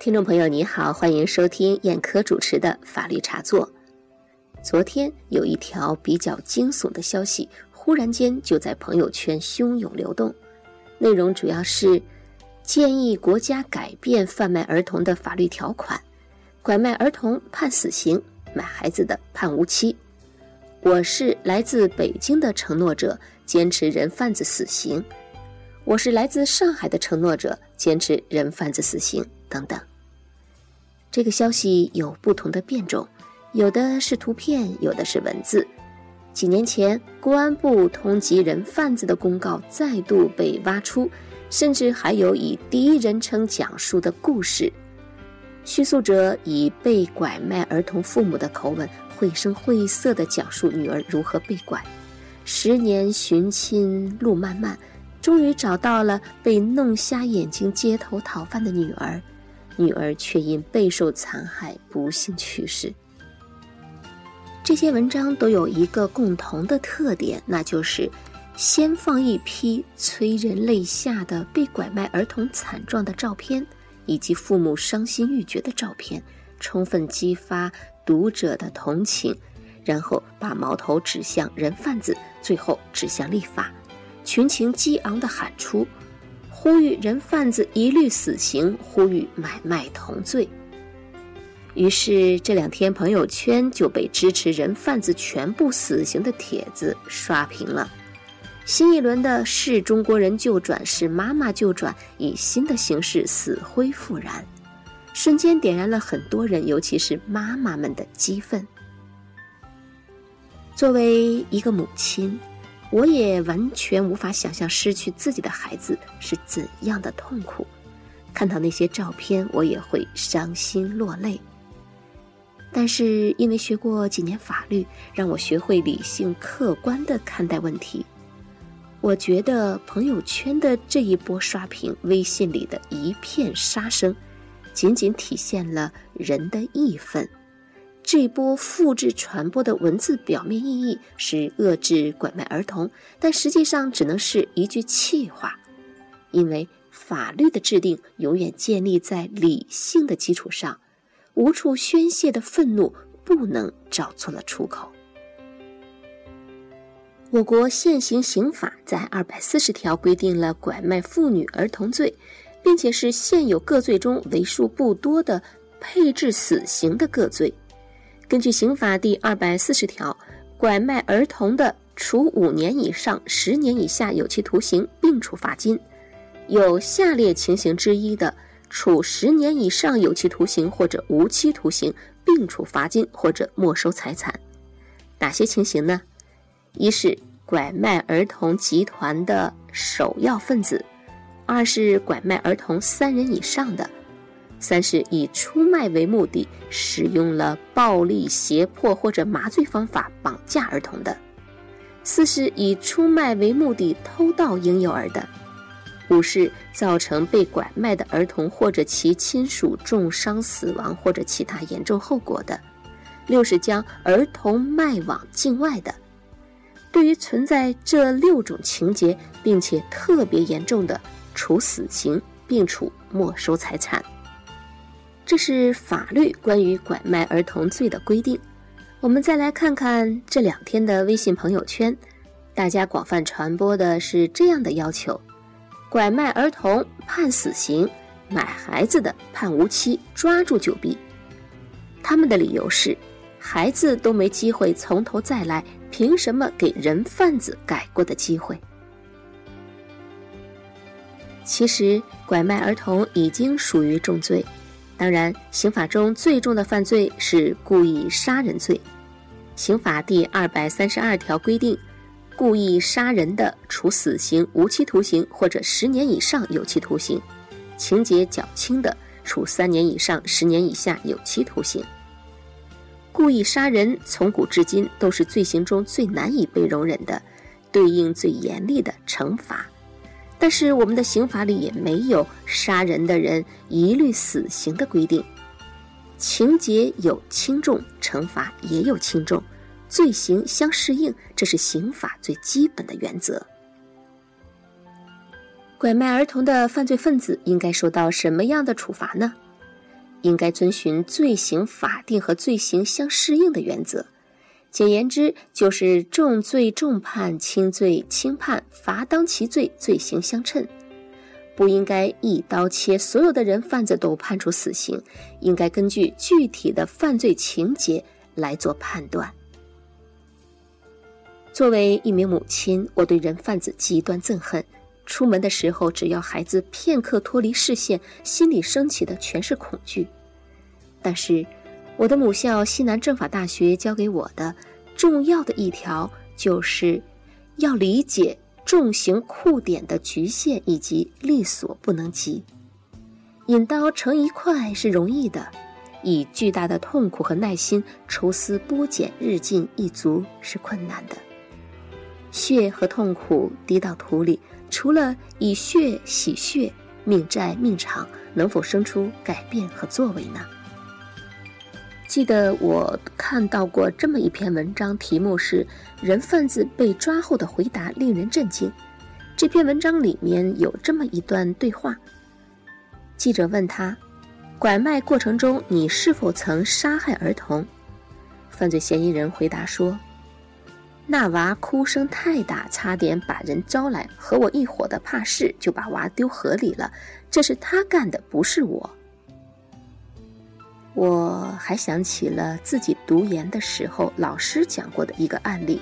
听众朋友，你好，欢迎收听燕科主持的法律茶座。昨天有一条比较惊悚的消息，忽然间就在朋友圈汹涌流动，内容主要是建议国家改变贩卖儿童的法律条款，拐卖儿童判死刑，买孩子的判无期。我是来自北京的承诺者，坚持人贩子死刑；我是来自上海的承诺者，坚持人贩子死刑等等。这个消息有不同的变种，有的是图片，有的是文字。几年前，公安部通缉人贩子的公告再度被挖出，甚至还有以第一人称讲述的故事。叙述者以被拐卖儿童父母的口吻，绘声绘色地讲述女儿如何被拐，十年寻亲路漫漫，终于找到了被弄瞎眼睛街头讨饭的女儿。女儿却因备受残害不幸去世。这些文章都有一个共同的特点，那就是先放一批催人泪下的被拐卖儿童惨状的照片，以及父母伤心欲绝的照片，充分激发读者的同情，然后把矛头指向人贩子，最后指向立法，群情激昂地喊出。呼吁人贩子一律死刑，呼吁买卖同罪。于是这两天朋友圈就被支持人贩子全部死刑的帖子刷屏了。新一轮的是中国人就转，是妈妈就转，以新的形式死灰复燃，瞬间点燃了很多人，尤其是妈妈们的激愤。作为一个母亲。我也完全无法想象失去自己的孩子是怎样的痛苦。看到那些照片，我也会伤心落泪。但是因为学过几年法律，让我学会理性客观的看待问题。我觉得朋友圈的这一波刷屏，微信里的一片杀声，仅仅体现了人的义愤。这波复制传播的文字表面意义是遏制拐卖儿童，但实际上只能是一句气话，因为法律的制定永远建立在理性的基础上，无处宣泄的愤怒不能找错了出口。我国现行刑法在二百四十条规定了拐卖妇女儿童罪，并且是现有各罪中为数不多的配置死刑的各罪。根据刑法第二百四十条，拐卖儿童的，处五年以上十年以下有期徒刑，并处罚金；有下列情形之一的，处十年以上有期徒刑或者无期徒刑，并处罚金或者没收财产。哪些情形呢？一是拐卖儿童集团的首要分子；二是拐卖儿童三人以上的。三是以出卖为目的，使用了暴力、胁迫或者麻醉方法绑架儿童的；四是以出卖为目的偷盗婴幼儿的；五是造成被拐卖的儿童或者其亲属重伤、死亡或者其他严重后果的；六是将儿童卖往境外的。对于存在这六种情节并且特别严重的，处死刑并处没收财产。这是法律关于拐卖儿童罪的规定。我们再来看看这两天的微信朋友圈，大家广泛传播的是这样的要求：拐卖儿童判死刑，买孩子的判无期，抓住就毙。他们的理由是，孩子都没机会从头再来，凭什么给人贩子改过的机会？其实，拐卖儿童已经属于重罪。当然，刑法中最重的犯罪是故意杀人罪。刑法第二百三十二条规定，故意杀人的，处死刑、无期徒刑或者十年以上有期徒刑；情节较轻的，处三年以上十年以下有期徒刑。故意杀人从古至今都是罪行中最难以被容忍的，对应最严厉的惩罚。但是我们的刑法里也没有杀人的人一律死刑的规定，情节有轻重，惩罚也有轻重，罪行相适应，这是刑法最基本的原则。拐卖儿童的犯罪分子应该受到什么样的处罚呢？应该遵循罪行法定和罪行相适应的原则。简言之，就是重罪重判，轻罪轻判，罚当其罪，罪行相称。不应该一刀切，所有的人贩子都判处死刑，应该根据具体的犯罪情节来做判断。作为一名母亲，我对人贩子极端憎恨。出门的时候，只要孩子片刻脱离视线，心里升起的全是恐惧。但是，我的母校西南政法大学教给我的重要的一条，就是要理解重刑酷点的局限以及力所不能及。引刀成一块是容易的，以巨大的痛苦和耐心抽丝剥茧，日进一足是困难的。血和痛苦滴到土里。除了以血洗血，命债命偿，能否生出改变和作为呢？记得我看到过这么一篇文章，题目是“人贩子被抓后的回答令人震惊”。这篇文章里面有这么一段对话：记者问他，拐卖过程中你是否曾杀害儿童？犯罪嫌疑人回答说。那娃哭声太大，差点把人招来，和我一伙的怕事，就把娃丢河里了。这是他干的，不是我。我还想起了自己读研的时候，老师讲过的一个案例：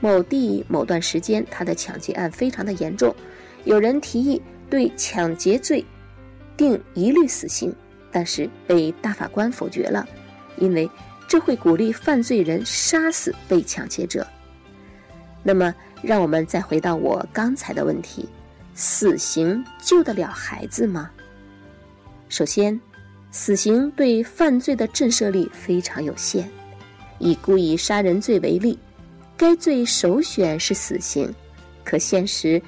某地某段时间，他的抢劫案非常的严重，有人提议对抢劫罪定一律死刑，但是被大法官否决了，因为这会鼓励犯罪人杀死被抢劫者。那么，让我们再回到我刚才的问题：死刑救得了孩子吗？首先，死刑对犯罪的震慑力非常有限。以故意杀人罪为例，该罪首选是死刑，可现实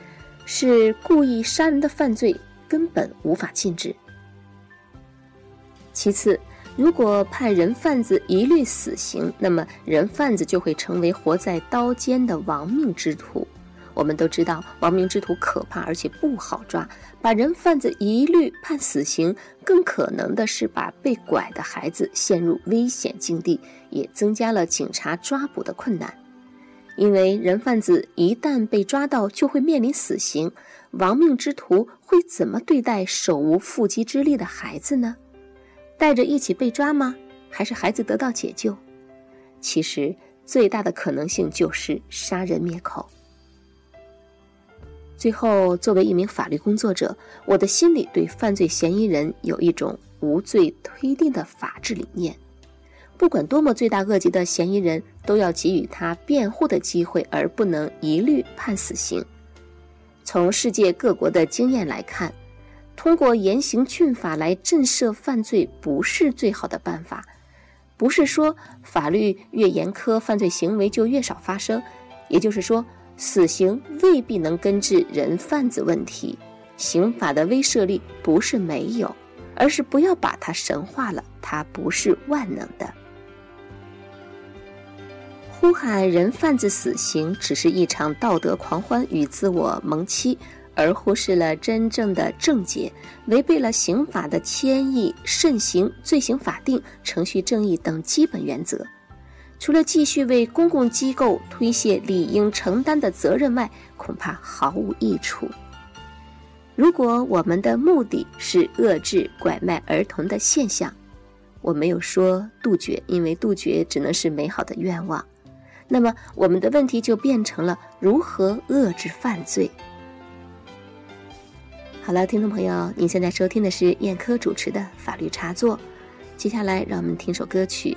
是故意杀人的犯罪根本无法禁止。其次，如果判人贩子一律死刑，那么人贩子就会成为活在刀尖的亡命之徒。我们都知道，亡命之徒可怕而且不好抓。把人贩子一律判死刑，更可能的是把被拐的孩子陷入危险境地，也增加了警察抓捕的困难。因为人贩子一旦被抓到，就会面临死刑。亡命之徒会怎么对待手无缚鸡之力的孩子呢？带着一起被抓吗？还是孩子得到解救？其实最大的可能性就是杀人灭口。最后，作为一名法律工作者，我的心里对犯罪嫌疑人有一种无罪推定的法治理念：不管多么罪大恶极的嫌疑人，都要给予他辩护的机会，而不能一律判死刑。从世界各国的经验来看。通过严刑峻法来震慑犯罪不是最好的办法，不是说法律越严苛，犯罪行为就越少发生。也就是说，死刑未必能根治人贩子问题。刑法的威慑力不是没有，而是不要把它神化了，它不是万能的。呼喊人贩子死刑，只是一场道德狂欢与自我蒙欺。而忽视了真正的症结，违背了刑法的谦抑、慎刑、罪行法定、程序正义等基本原则。除了继续为公共机构推卸理应承担的责任外，恐怕毫无益处。如果我们的目的是遏制拐卖儿童的现象，我没有说杜绝，因为杜绝只能是美好的愿望。那么，我们的问题就变成了如何遏制犯罪。好了，听众朋友，您现在收听的是燕科主持的法律茶座。接下来，让我们听首歌曲。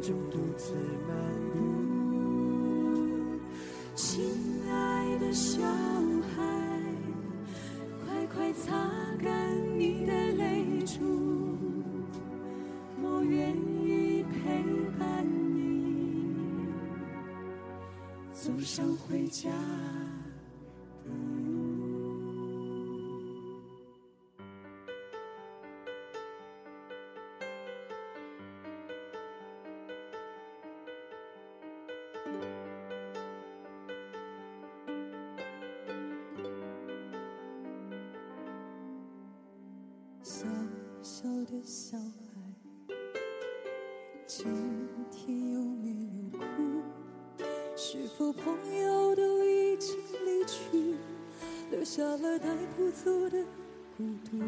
中独自漫步，亲爱的小孩，快快擦干你的泪珠，我愿意陪伴你。走上回家。小小的小孩，今天有没有哭？是否朋友都已经离去，留下了带不走的孤独？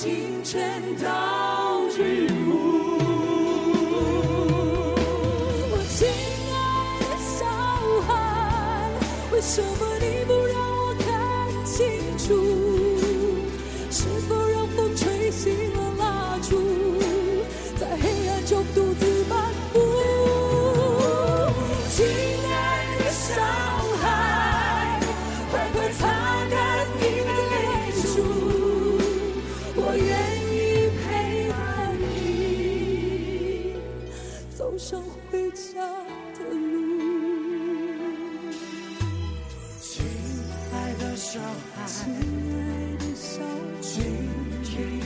清晨到日暮。我亲爱的小孩，为什么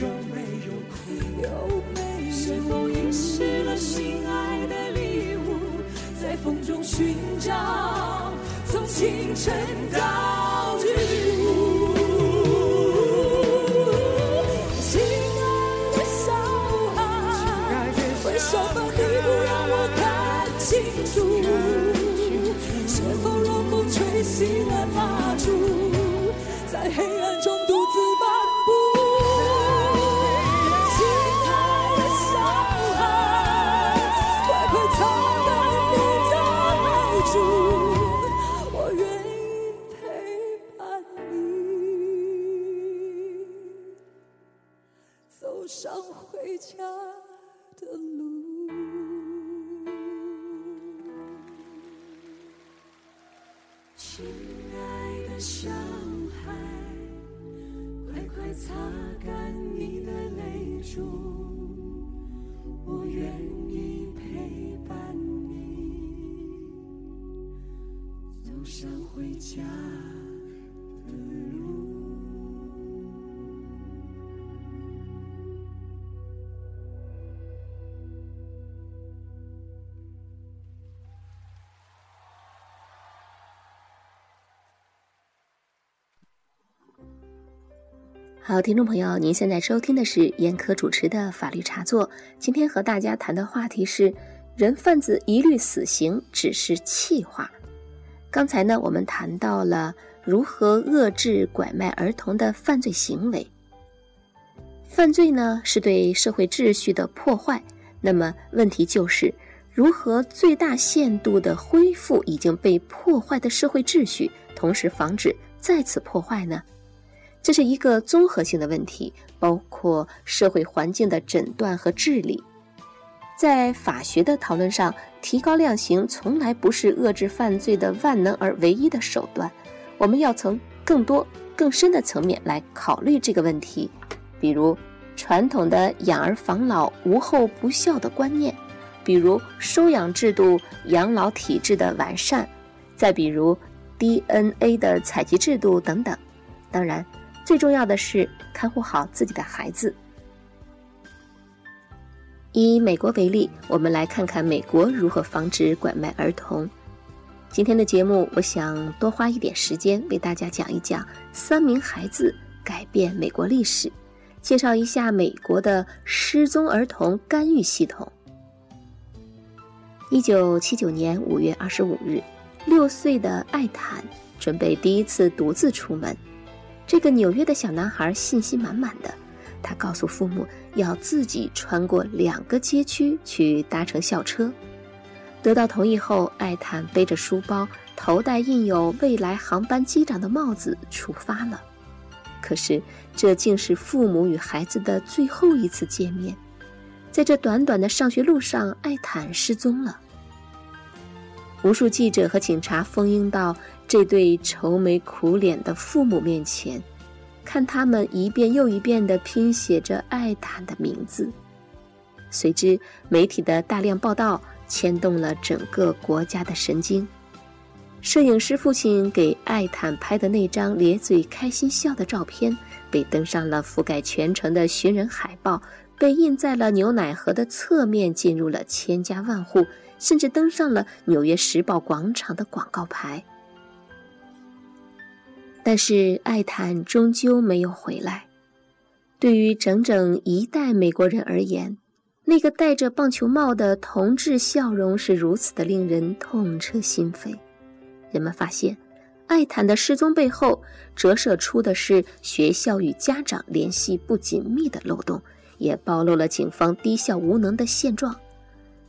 有没有哭？有没有是否遗失了心爱的礼物？在风中寻找，从清晨到走上回家的路。亲爱的小孩，快快擦干你的泪珠，我愿意陪伴你，走上回家好，听众朋友，您现在收听的是严科主持的法律茶座。今天和大家谈的话题是：人贩子一律死刑只是气话。刚才呢，我们谈到了如何遏制拐卖儿童的犯罪行为。犯罪呢，是对社会秩序的破坏。那么问题就是，如何最大限度地恢复已经被破坏的社会秩序，同时防止再次破坏呢？这是一个综合性的问题，包括社会环境的诊断和治理。在法学的讨论上，提高量刑从来不是遏制犯罪的万能而唯一的手段。我们要从更多、更深的层面来考虑这个问题，比如传统的养儿防老、无后不孝的观念，比如收养制度、养老体制的完善，再比如 DNA 的采集制度等等。当然。最重要的是看护好自己的孩子。以美国为例，我们来看看美国如何防止拐卖儿童。今天的节目，我想多花一点时间为大家讲一讲三名孩子改变美国历史，介绍一下美国的失踪儿童干预系统。一九七九年五月二十五日，六岁的艾坦准备第一次独自出门。这个纽约的小男孩信心满满的，他告诉父母要自己穿过两个街区去搭乘校车。得到同意后，艾坦背着书包，头戴印有未来航班机长的帽子出发了。可是，这竟是父母与孩子的最后一次见面。在这短短的上学路上，艾坦失踪了。无数记者和警察蜂拥到这对愁眉苦脸的父母面前，看他们一遍又一遍地拼写着艾坦的名字。随之，媒体的大量报道牵动了整个国家的神经。摄影师父亲给艾坦拍的那张咧嘴开心笑的照片，被登上了覆盖全城的寻人海报。被印在了牛奶盒的侧面，进入了千家万户，甚至登上了纽约时报广场的广告牌。但是艾坦终究没有回来。对于整整一代美国人而言，那个戴着棒球帽的同志笑容是如此的令人痛彻心扉。人们发现，艾坦的失踪背后折射出的是学校与家长联系不紧密的漏洞。也暴露了警方低效无能的现状。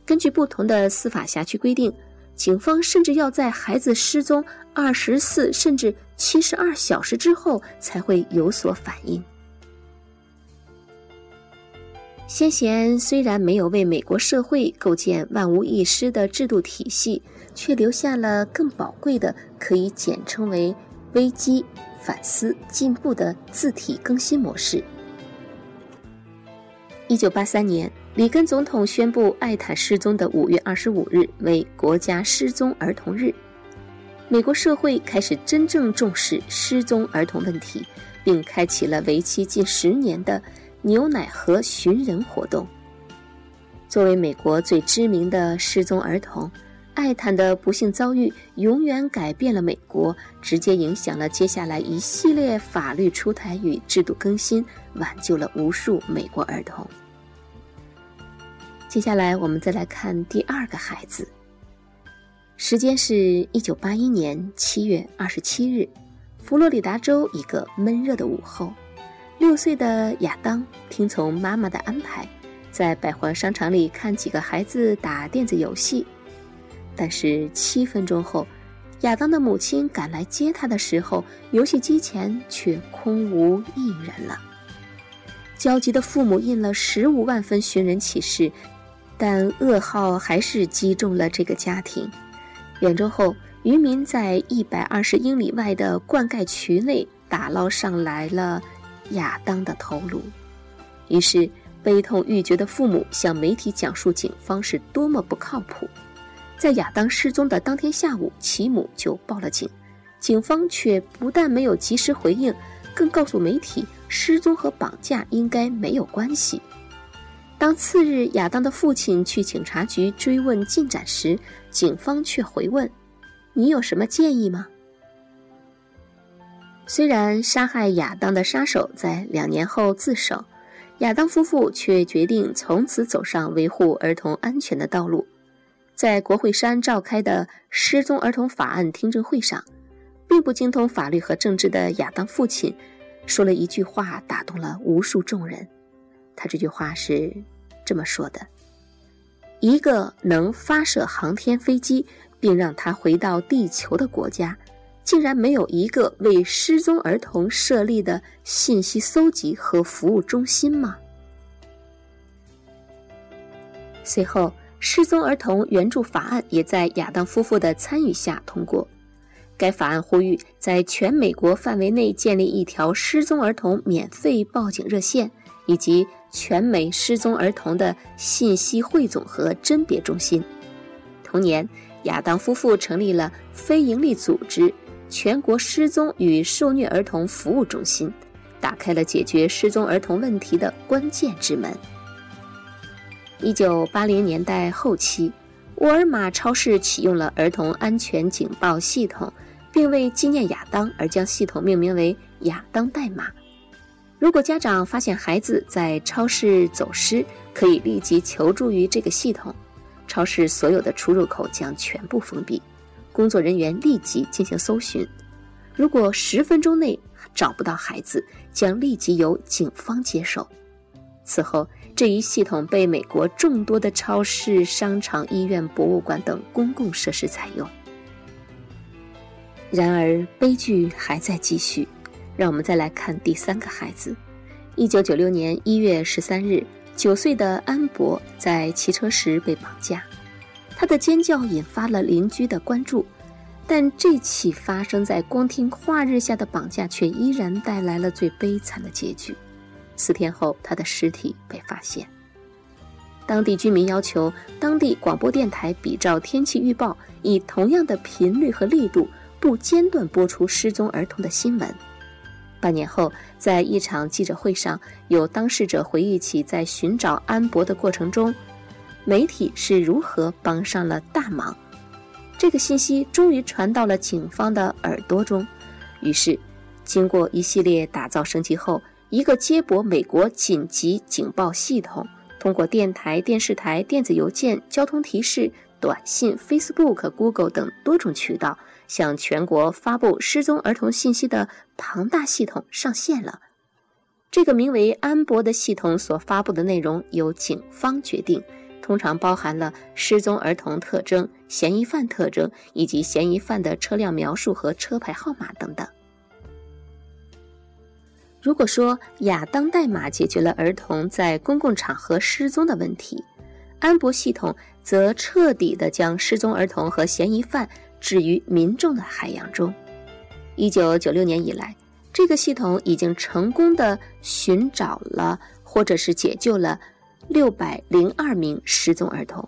根据不同的司法辖区规定，警方甚至要在孩子失踪二十四甚至七十二小时之后才会有所反应。先贤虽然没有为美国社会构建万无一失的制度体系，却留下了更宝贵的，可以简称为“危机、反思、进步”的字体更新模式。一九八三年，里根总统宣布艾坦失踪的五月二十五日为国家失踪儿童日。美国社会开始真正重视失踪儿童问题，并开启了为期近十年的牛奶盒寻人活动。作为美国最知名的失踪儿童，艾坦的不幸遭遇永远改变了美国，直接影响了接下来一系列法律出台与制度更新。挽救了无数美国儿童。接下来，我们再来看第二个孩子。时间是一九八一年七月二十七日，佛罗里达州一个闷热的午后，六岁的亚当听从妈妈的安排，在百货商场里看几个孩子打电子游戏。但是七分钟后，亚当的母亲赶来接他的时候，游戏机前却空无一人了。焦急的父母印了十五万份寻人启事，但噩耗还是击中了这个家庭。两周后，渔民在一百二十英里外的灌溉渠内打捞上来了亚当的头颅。于是，悲痛欲绝的父母向媒体讲述警方是多么不靠谱。在亚当失踪的当天下午，其母就报了警，警方却不但没有及时回应，更告诉媒体。失踪和绑架应该没有关系。当次日亚当的父亲去警察局追问进展时，警方却回问：“你有什么建议吗？”虽然杀害亚当的杀手在两年后自首，亚当夫妇却决定从此走上维护儿童安全的道路。在国会山召开的失踪儿童法案听证会上，并不精通法律和政治的亚当父亲。说了一句话，打动了无数众人。他这句话是这么说的：“一个能发射航天飞机并让它回到地球的国家，竟然没有一个为失踪儿童设立的信息搜集和服务中心吗？”随后，失踪儿童援助法案也在亚当夫妇的参与下通过。该法案呼吁在全美国范围内建立一条失踪儿童免费报警热线，以及全美失踪儿童的信息汇总和甄别中心。同年，亚当夫妇成立了非营利组织——全国失踪与受虐儿童服务中心，打开了解决失踪儿童问题的关键之门。一九八零年代后期，沃尔玛超市启用了儿童安全警报系统。并为纪念亚当而将系统命名为“亚当代码”。如果家长发现孩子在超市走失，可以立即求助于这个系统。超市所有的出入口将全部封闭，工作人员立即进行搜寻。如果十分钟内找不到孩子，将立即由警方接手。此后，这一系统被美国众多的超市、商场、医院、博物馆等公共设施采用。然而，悲剧还在继续。让我们再来看第三个孩子。一九九六年一月十三日，九岁的安博在骑车时被绑架，他的尖叫引发了邻居的关注。但这起发生在光天化日下的绑架，却依然带来了最悲惨的结局。四天后，他的尸体被发现。当地居民要求当地广播电台比照天气预报，以同样的频率和力度，不间断播出失踪儿童的新闻。半年后，在一场记者会上，有当事者回忆起在寻找安博的过程中，媒体是如何帮上了大忙。这个信息终于传到了警方的耳朵中，于是，经过一系列打造升级后，一个接驳美国紧急警报系统，通过电台、电视台、电子邮件、交通提示、短信、Facebook、Google 等多种渠道，向全国发布失踪儿童信息的庞大系统上线了。这个名为安博的系统所发布的内容由警方决定。通常包含了失踪儿童特征、嫌疑犯特征以及嫌疑犯的车辆描述和车牌号码等等。如果说亚当代码解决了儿童在公共场合失踪的问题，安博系统则彻底的将失踪儿童和嫌疑犯置于民众的海洋中。一九九六年以来，这个系统已经成功的寻找了或者是解救了。六百零二名失踪儿童。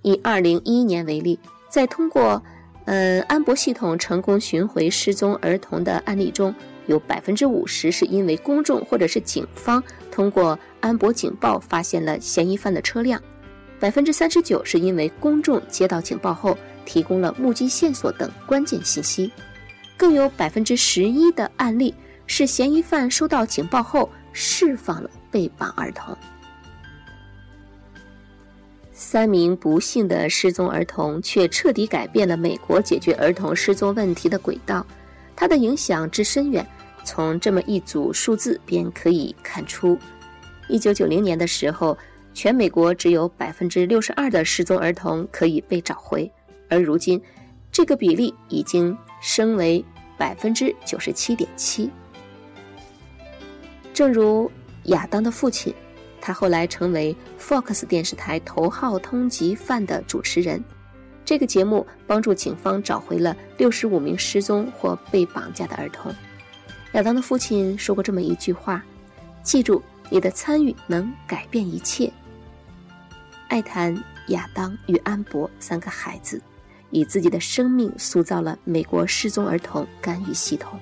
以二零一一年为例，在通过呃安博系统成功寻回失踪儿童的案例中，有百分之五十是因为公众或者是警方通过安博警报发现了嫌疑犯的车辆，百分之三十九是因为公众接到警报后提供了目击线索等关键信息，更有百分之十一的案例是嫌疑犯收到警报后释放了被绑儿童。三名不幸的失踪儿童，却彻底改变了美国解决儿童失踪问题的轨道。它的影响之深远，从这么一组数字便可以看出。一九九零年的时候，全美国只有百分之六十二的失踪儿童可以被找回，而如今，这个比例已经升为百分之九十七点七。正如亚当的父亲。他后来成为 Fox 电视台头号通缉犯的主持人。这个节目帮助警方找回了六十五名失踪或被绑架的儿童。亚当的父亲说过这么一句话：“记住，你的参与能改变一切。”爱谈亚当与安博三个孩子，以自己的生命塑造了美国失踪儿童干预系统。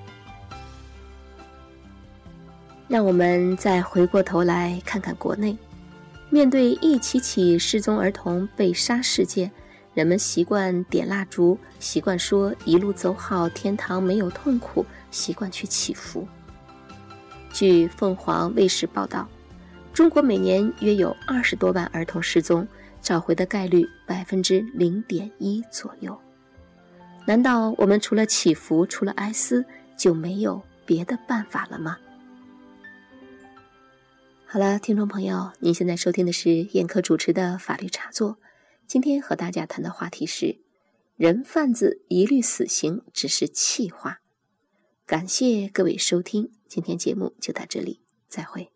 让我们再回过头来看看国内，面对一起起失踪儿童被杀事件，人们习惯点蜡烛，习惯说“一路走好，天堂没有痛苦”，习惯去祈福。据凤凰卫视报道，中国每年约有二十多万儿童失踪，找回的概率百分之零点一左右。难道我们除了祈福，除了哀思，就没有别的办法了吗？好了，听众朋友，您现在收听的是燕科主持的法律茶座。今天和大家谈的话题是：人贩子一律死刑只是气话。感谢各位收听，今天节目就到这里，再会。